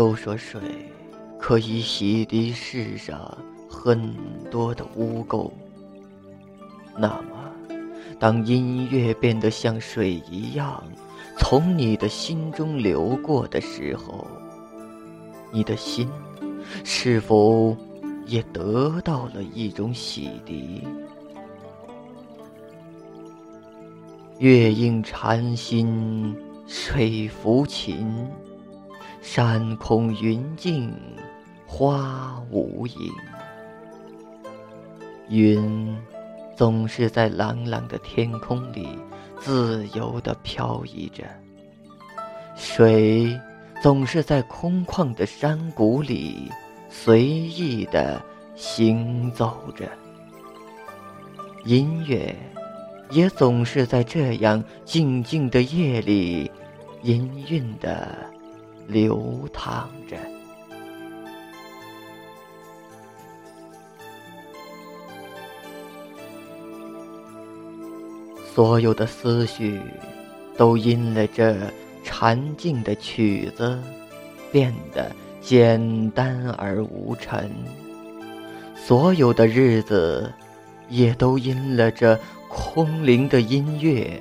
都说水可以洗涤世上很多的污垢。那么，当音乐变得像水一样从你的心中流过的时候，你的心是否也得到了一种洗涤？月映禅心，水浮琴，山空云静，花无影。云总是在朗朗的天空里自由地飘逸着，水总是在空旷的山谷里随意地行走着，音乐。也总是在这样静静的夜里，氤氲的流淌着。所有的思绪，都因了这禅静的曲子，变得简单而无尘。所有的日子，也都因了这。空灵的音乐，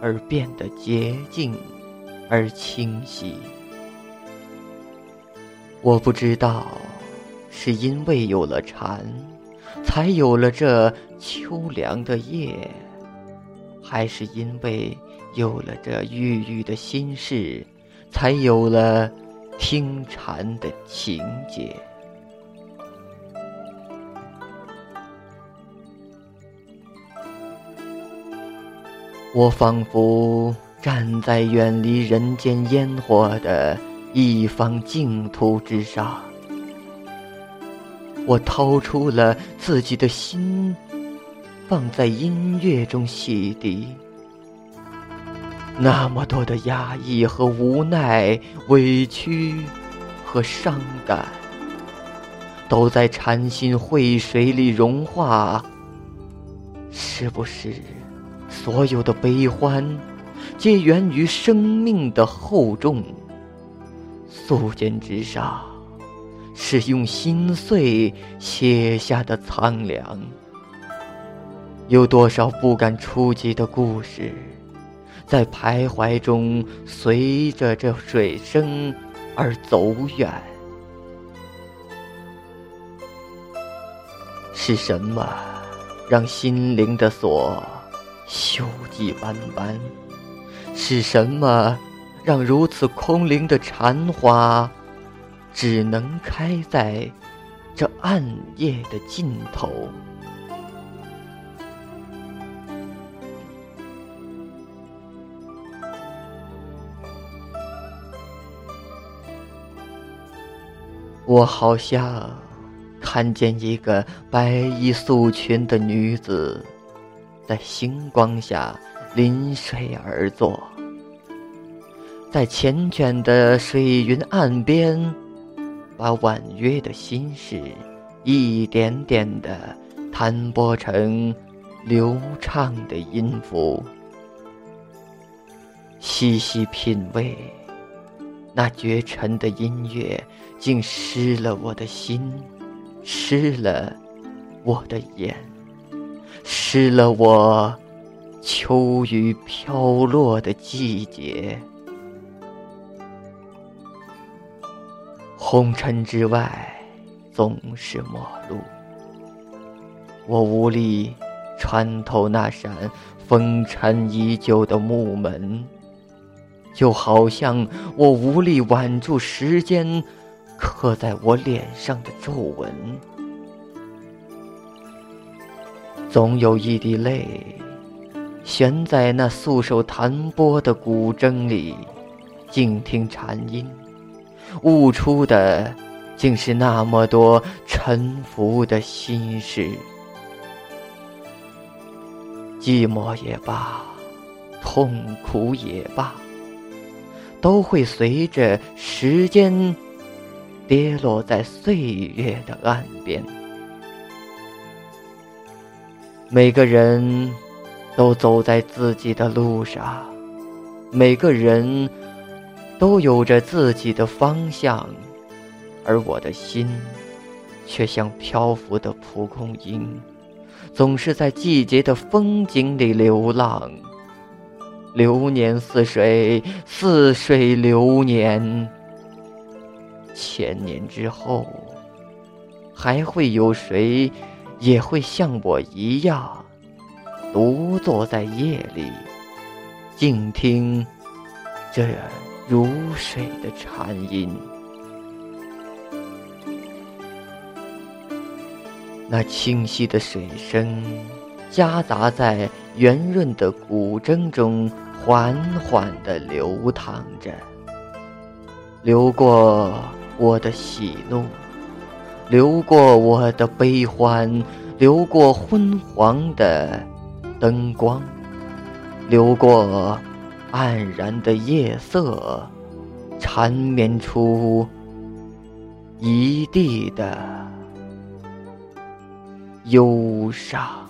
而变得洁净而清晰。我不知道，是因为有了蝉，才有了这秋凉的夜，还是因为有了这郁郁的心事，才有了听蝉的情节。我仿佛站在远离人间烟火的一方净土之上，我掏出了自己的心，放在音乐中洗涤。那么多的压抑和无奈、委屈和伤感，都在禅心汇水里融化，是不是？所有的悲欢，皆源于生命的厚重。素笺之上，是用心碎写下的苍凉。有多少不敢触及的故事，在徘徊中随着这水声而走远？是什么让心灵的锁？锈迹斑斑，是什么让如此空灵的禅花，只能开在这暗夜的尽头？我好像看见一个白衣素裙的女子。在星光下临水而坐，在缱绻的水云岸边，把婉约的心事一点点的弹拨成流畅的音符。细细品味，那绝尘的音乐，竟湿了我的心，湿了我的眼。湿了我秋雨飘落的季节，红尘之外总是陌路，我无力穿透那扇风尘已久的木门，就好像我无力挽住时间刻在我脸上的皱纹。总有一滴泪，悬在那素手弹拨的古筝里，静听禅音，悟出的竟是那么多沉浮的心事。寂寞也罢，痛苦也罢，都会随着时间跌落在岁月的岸边。每个人都走在自己的路上，每个人都有着自己的方向，而我的心，却像漂浮的蒲公英，总是在季节的风景里流浪。流年似水，似水流年。千年之后，还会有谁，也会像我一样，独坐在夜里，静听这。如水的禅音，那清晰的水声，夹杂在圆润的古筝中，缓缓地流淌着，流过我的喜怒，流过我的悲欢，流过昏黄的灯光，流过。黯然的夜色，缠绵出一地的忧伤。